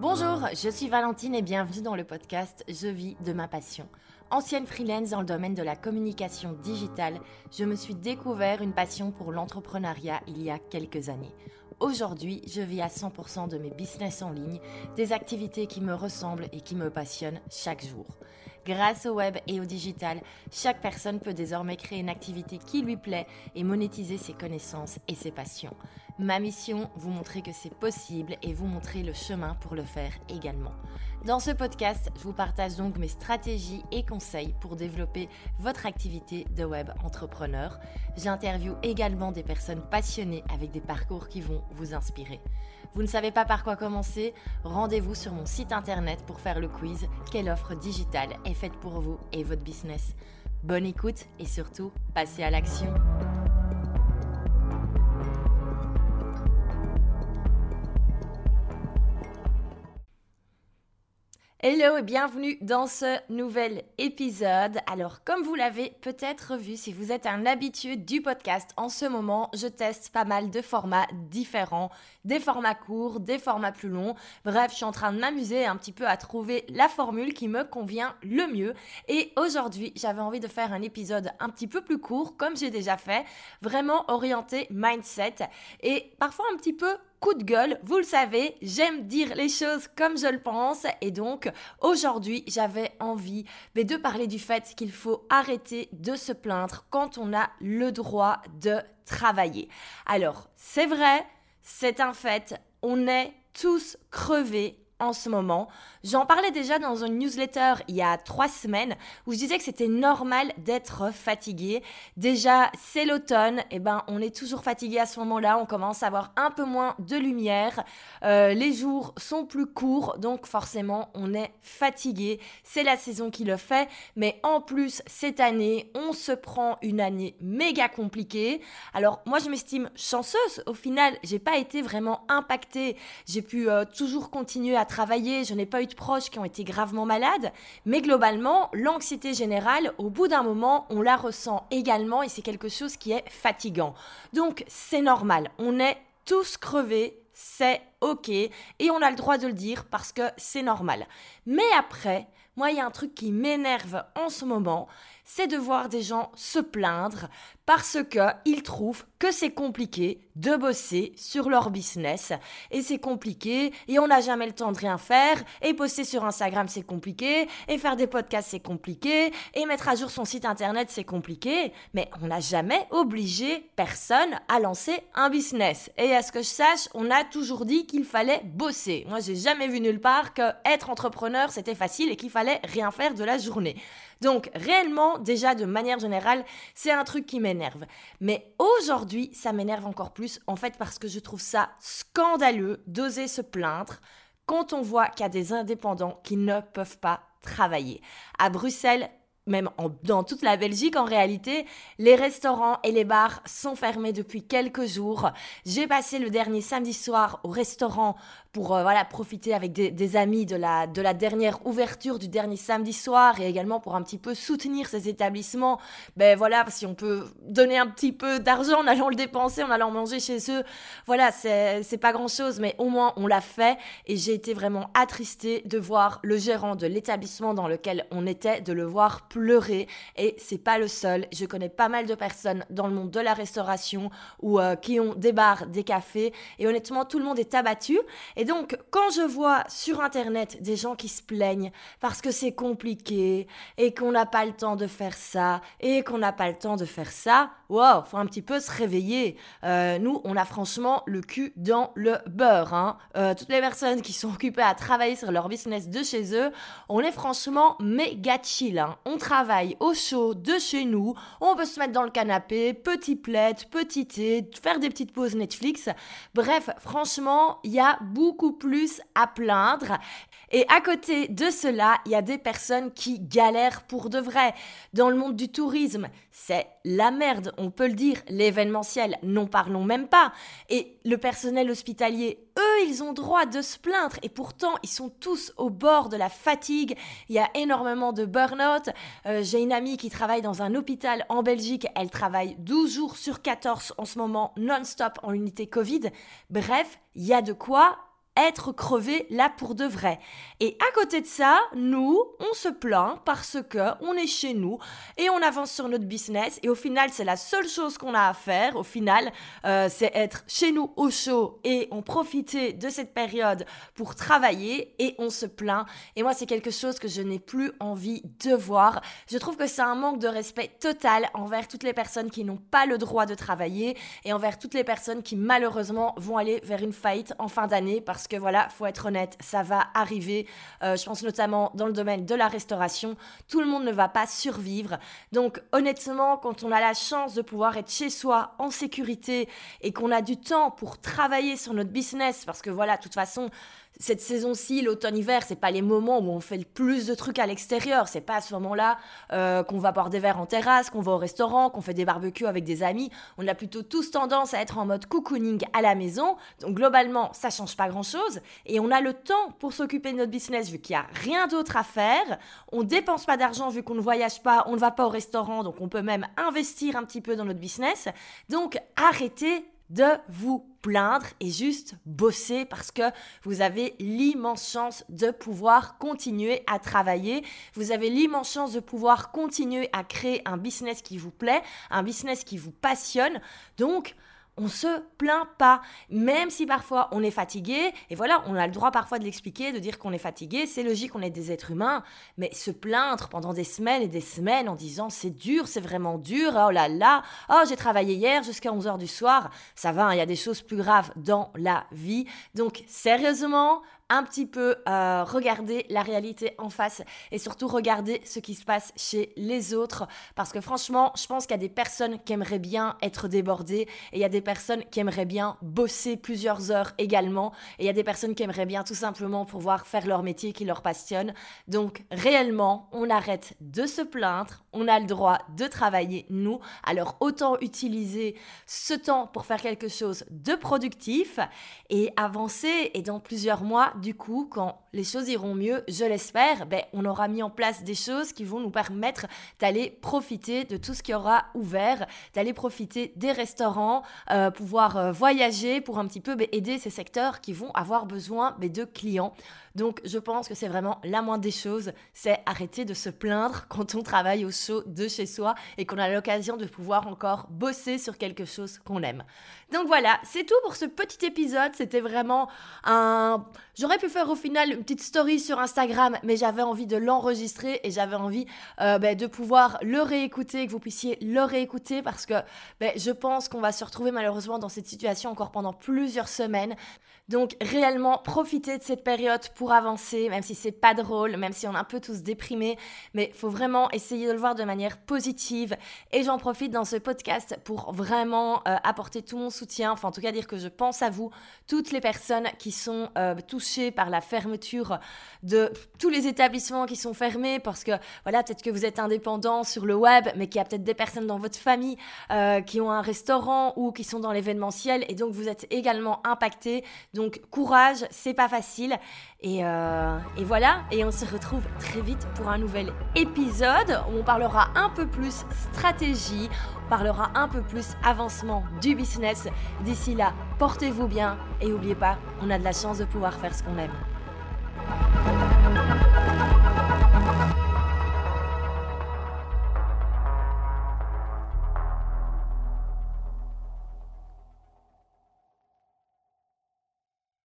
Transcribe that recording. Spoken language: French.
Bonjour, je suis Valentine et bienvenue dans le podcast Je vis de ma passion. Ancienne freelance dans le domaine de la communication digitale, je me suis découvert une passion pour l'entrepreneuriat il y a quelques années. Aujourd'hui, je vis à 100% de mes business en ligne, des activités qui me ressemblent et qui me passionnent chaque jour. Grâce au web et au digital, chaque personne peut désormais créer une activité qui lui plaît et monétiser ses connaissances et ses passions. Ma mission, vous montrer que c'est possible et vous montrer le chemin pour le faire également. Dans ce podcast, je vous partage donc mes stratégies et conseils pour développer votre activité de web entrepreneur. J'interviewe également des personnes passionnées avec des parcours qui vont vous inspirer. Vous ne savez pas par quoi commencer? Rendez-vous sur mon site internet pour faire le quiz Quelle offre digitale est faite pour vous et votre business? Bonne écoute et surtout, passez à l'action. Hello et bienvenue dans ce nouvel épisode. Alors comme vous l'avez peut-être vu, si vous êtes un habitué du podcast, en ce moment je teste pas mal de formats différents, des formats courts, des formats plus longs. Bref, je suis en train de m'amuser un petit peu à trouver la formule qui me convient le mieux. Et aujourd'hui j'avais envie de faire un épisode un petit peu plus court, comme j'ai déjà fait, vraiment orienté mindset et parfois un petit peu coup de gueule. Vous le savez, j'aime dire les choses comme je le pense. Et donc, aujourd'hui, j'avais envie de parler du fait qu'il faut arrêter de se plaindre quand on a le droit de travailler. Alors, c'est vrai, c'est un fait, on est tous crevés en ce moment. J'en parlais déjà dans une newsletter il y a trois semaines où je disais que c'était normal d'être fatigué. Déjà, c'est l'automne, et eh ben on est toujours fatigué à ce moment-là, on commence à avoir un peu moins de lumière, euh, les jours sont plus courts, donc forcément on est fatigué. C'est la saison qui le fait, mais en plus cette année, on se prend une année méga compliquée. Alors moi je m'estime chanceuse, au final j'ai pas été vraiment impactée, j'ai pu euh, toujours continuer à travailler, je n'ai pas eu de proches qui ont été gravement malades, mais globalement, l'anxiété générale, au bout d'un moment, on la ressent également et c'est quelque chose qui est fatigant. Donc c'est normal, on est tous crevés, c'est ok et on a le droit de le dire parce que c'est normal. Mais après, moi, il y a un truc qui m'énerve en ce moment, c'est de voir des gens se plaindre parce qu'ils trouvent que c'est compliqué de bosser sur leur business. Et c'est compliqué, et on n'a jamais le temps de rien faire, et poster sur Instagram c'est compliqué, et faire des podcasts c'est compliqué, et mettre à jour son site internet c'est compliqué, mais on n'a jamais obligé personne à lancer un business. Et à ce que je sache, on a toujours dit qu'il fallait bosser. Moi j'ai jamais vu nulle part que être entrepreneur c'était facile et qu'il fallait rien faire de la journée. Donc réellement, déjà de manière générale, c'est un truc qui m'énerve. Mais aujourd'hui, ça m'énerve encore plus, en fait, parce que je trouve ça scandaleux d'oser se plaindre quand on voit qu'il y a des indépendants qui ne peuvent pas travailler. À Bruxelles, même dans toute la Belgique en réalité, les restaurants et les bars sont fermés depuis quelques jours. J'ai passé le dernier samedi soir au restaurant pour euh, voilà profiter avec des, amis de la, de la dernière ouverture du dernier samedi soir et également pour un petit peu soutenir ces établissements. Ben voilà, si on peut donner un petit peu d'argent en allant le dépenser, en allant manger chez eux, voilà, c'est pas grand chose, mais au moins on l'a fait et j'ai été vraiment attristée de voir le gérant de l'établissement dans lequel on était, de le voir pleurer et c'est pas le seul. Je connais pas mal de personnes dans le monde de la restauration ou euh, qui ont des bars, des cafés et honnêtement tout le monde est abattu. Donc, quand je vois sur Internet des gens qui se plaignent parce que c'est compliqué et qu'on n'a pas le temps de faire ça et qu'on n'a pas le temps de faire ça, wow, faut un petit peu se réveiller. Euh, nous, on a franchement le cul dans le beurre. Hein. Euh, toutes les personnes qui sont occupées à travailler sur leur business de chez eux, on est franchement méga chill. Hein. On travaille au chaud de chez nous, on peut se mettre dans le canapé, petit plaid, petit thé, faire des petites pauses Netflix. Bref, franchement, il y a beaucoup plus à plaindre. Et à côté de cela, il y a des personnes qui galèrent pour de vrai. Dans le monde du tourisme, c'est la merde, on peut le dire. L'événementiel, n'en parlons même pas. Et le personnel hospitalier, eux, ils ont droit de se plaindre. Et pourtant, ils sont tous au bord de la fatigue. Il y a énormément de burn-out. Euh, j'ai une amie qui travaille dans un hôpital en Belgique. Elle travaille 12 jours sur 14 en ce moment, non-stop en unité Covid. Bref, il y a de quoi être crevé là pour de vrai. Et à côté de ça, nous, on se plaint parce que on est chez nous et on avance sur notre business et au final, c'est la seule chose qu'on a à faire. Au final, euh, c'est être chez nous au chaud et on profiter de cette période pour travailler et on se plaint. Et moi, c'est quelque chose que je n'ai plus envie de voir. Je trouve que c'est un manque de respect total envers toutes les personnes qui n'ont pas le droit de travailler et envers toutes les personnes qui malheureusement vont aller vers une faillite en fin d'année parce que voilà, faut être honnête, ça va arriver. Euh, je pense notamment dans le domaine de la restauration, tout le monde ne va pas survivre. Donc honnêtement, quand on a la chance de pouvoir être chez soi en sécurité et qu'on a du temps pour travailler sur notre business, parce que voilà, de toute façon, cette saison-ci, l'automne-hiver, c'est pas les moments où on fait le plus de trucs à l'extérieur. C'est pas à ce moment-là euh, qu'on va boire des verres en terrasse, qu'on va au restaurant, qu'on fait des barbecues avec des amis. On a plutôt tous tendance à être en mode cocooning à la maison. Donc globalement, ça change pas grand-chose. Et on a le temps pour s'occuper de notre business vu qu'il y a rien d'autre à faire. On dépense pas d'argent vu qu'on ne voyage pas, on ne va pas au restaurant, donc on peut même investir un petit peu dans notre business. Donc arrêtez de vous plaindre et juste bosser parce que vous avez l'immense chance de pouvoir continuer à travailler. Vous avez l'immense chance de pouvoir continuer à créer un business qui vous plaît, un business qui vous passionne. Donc, on se plaint pas, même si parfois on est fatigué, et voilà, on a le droit parfois de l'expliquer, de dire qu'on est fatigué, c'est logique, on est des êtres humains, mais se plaindre pendant des semaines et des semaines en disant c'est dur, c'est vraiment dur, oh là là, oh j'ai travaillé hier jusqu'à 11h du soir, ça va, hein, il y a des choses plus graves dans la vie, donc sérieusement, un petit peu euh, regarder la réalité en face et surtout regarder ce qui se passe chez les autres. Parce que franchement, je pense qu'il y a des personnes qui aimeraient bien être débordées et il y a des personnes qui aimeraient bien bosser plusieurs heures également. Et il y a des personnes qui aimeraient bien tout simplement pouvoir faire leur métier qui leur passionne. Donc réellement, on arrête de se plaindre, on a le droit de travailler nous. Alors autant utiliser ce temps pour faire quelque chose de productif et avancer. Et dans plusieurs mois, du coup, quand les choses iront mieux, je l'espère, ben, on aura mis en place des choses qui vont nous permettre d'aller profiter de tout ce qui aura ouvert, d'aller profiter des restaurants, euh, pouvoir euh, voyager pour un petit peu ben, aider ces secteurs qui vont avoir besoin ben, de clients. Donc je pense que c'est vraiment la moindre des choses, c'est arrêter de se plaindre quand on travaille au chaud de chez soi et qu'on a l'occasion de pouvoir encore bosser sur quelque chose qu'on aime. Donc voilà, c'est tout pour ce petit épisode. C'était vraiment un... J'aurais pu faire au final une petite story sur Instagram, mais j'avais envie de l'enregistrer et j'avais envie euh, ben, de pouvoir le réécouter, que vous puissiez le réécouter parce que ben, je pense qu'on va se retrouver malheureusement dans cette situation encore pendant plusieurs semaines. Donc réellement profiter de cette période pour avancer, même si c'est pas drôle, même si on est un peu tous déprimés, mais faut vraiment essayer de le voir de manière positive. Et j'en profite dans ce podcast pour vraiment euh, apporter tout mon soutien, enfin en tout cas dire que je pense à vous, toutes les personnes qui sont euh, touchées par la fermeture de tous les établissements qui sont fermés, parce que voilà, peut-être que vous êtes indépendant sur le web, mais qu'il y a peut-être des personnes dans votre famille euh, qui ont un restaurant ou qui sont dans l'événementiel, et donc vous êtes également impacté. Donc courage, c'est pas facile. Et, euh, et, voilà, et on se retrouve très vite pour un nouvel épisode où on parlera un peu plus stratégie, on parlera un peu plus avancement du business. D'ici là, portez-vous bien et n'oubliez pas, on a de la chance de pouvoir faire ce qu'on aime.